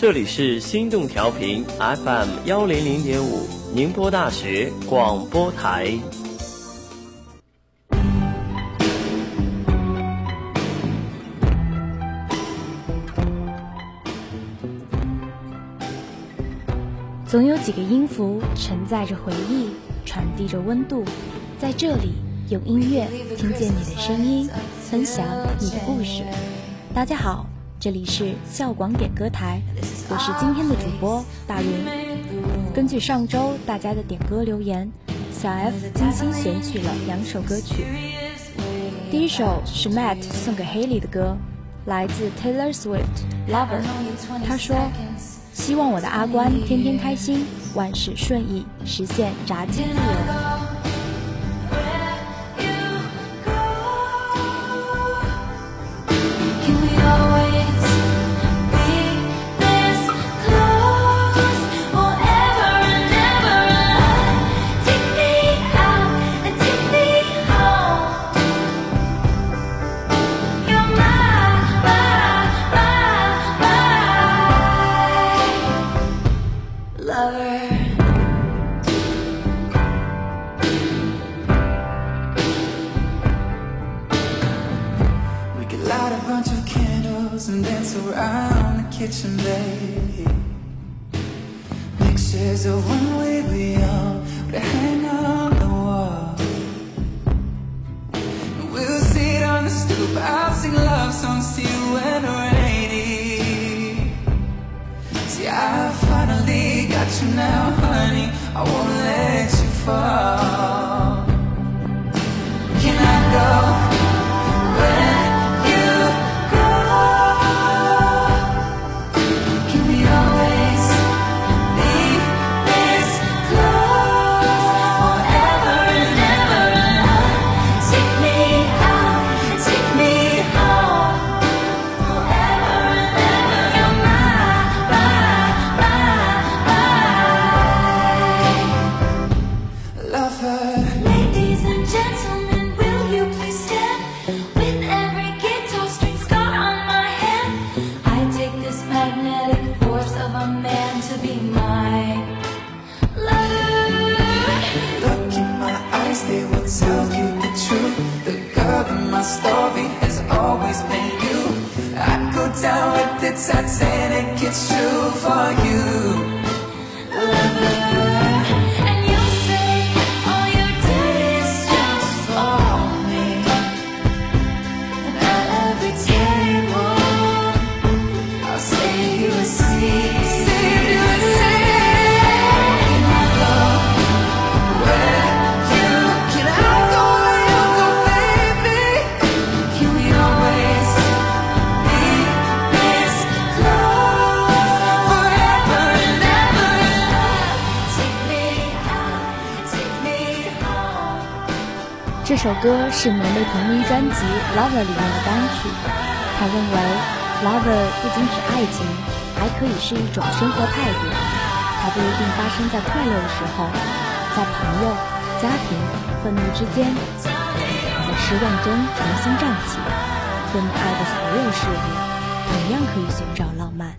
这里是心动调频 FM 幺零零点五，宁波大学广播台。总有几个音符承载着回忆，传递着温度，在这里用音乐听见你的声音，分享你的故事。大家好。这里是校广点歌台，我是今天的主播大云。根据上周大家的点歌留言，小 F 精心选取了两首歌曲。第一首是 Matt 送给 Haley 的歌，来自 Taylor Swift《Lover》。他说：“希望我的阿关天天开心，万事顺意，实现炸鸡自由。” lover. We could light a bunch of candles and dance around the kitchen, babe. Pictures of when we be on, but hang I won't let you fall. they will tell you the truth. The girl in my story has always been you. I'd go down with the Titanic, it's true for you. 这首歌是梅梅同名专辑《Lover》里面的单曲。他认为，Lover 不仅指爱情，还可以是一种生活态度。它不一定发生在快乐的时候，在朋友、家庭、愤怒之间，在失望中重新站起。对你爱的所有事物，同样可以寻找浪漫。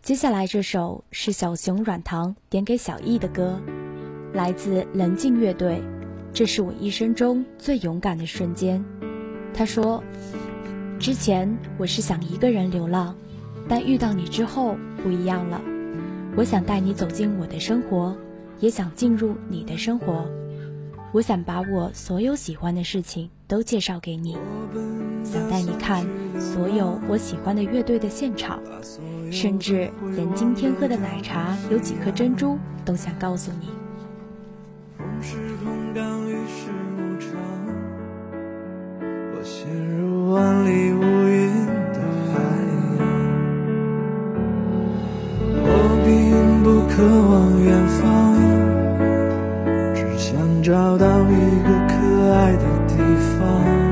接下来这首是小熊软糖点给小易的歌。来自棱镜乐队，这是我一生中最勇敢的瞬间。他说：“之前我是想一个人流浪，但遇到你之后不一样了。我想带你走进我的生活，也想进入你的生活。我想把我所有喜欢的事情都介绍给你，想带你看所有我喜欢的乐队的现场，甚至连今天喝的奶茶有几颗珍珠都想告诉你。”是空港，于是牧场。我陷入万里无云的海洋。我并不渴望远方，只想找到一个可爱的地方。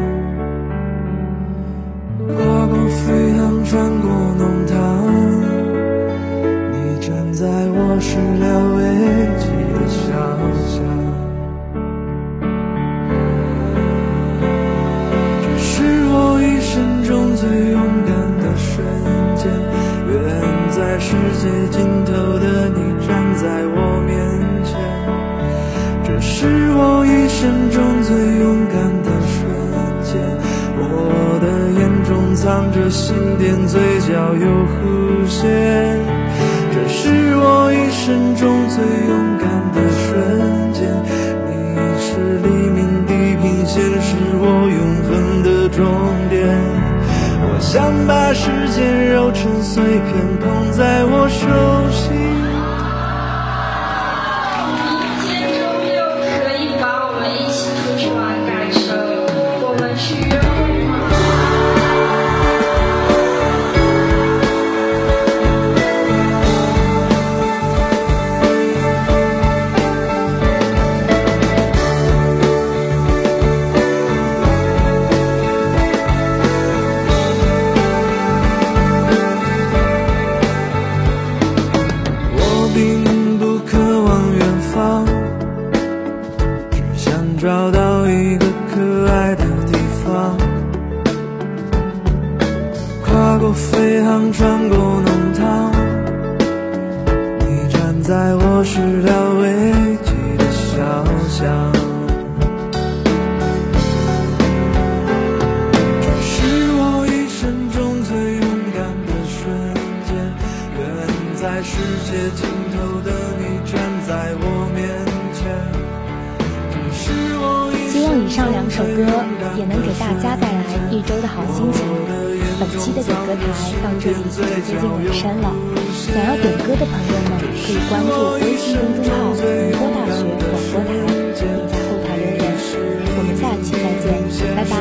最勇敢的瞬间，远在世界尽头的你站在我面前，这是我一生中最勇敢的瞬间。我的眼中藏着星点，嘴角有弧线，这是我一生中最勇敢的瞬间。你是黎明地平线时。想把时间揉成碎片，捧在我手飞航穿过弄堂你站在我始料未及的小巷。这是我一生中最勇敢的瞬间远在世界尽头的你站在我面前。这是我希望以上两首歌也能给大家带来一周的好心情。本期的点歌台到这里就接近尾声了，想要点歌的朋友们可以关注微信公众号“宁波大学广播台”，并在后台留言。我们下期再见，拜拜。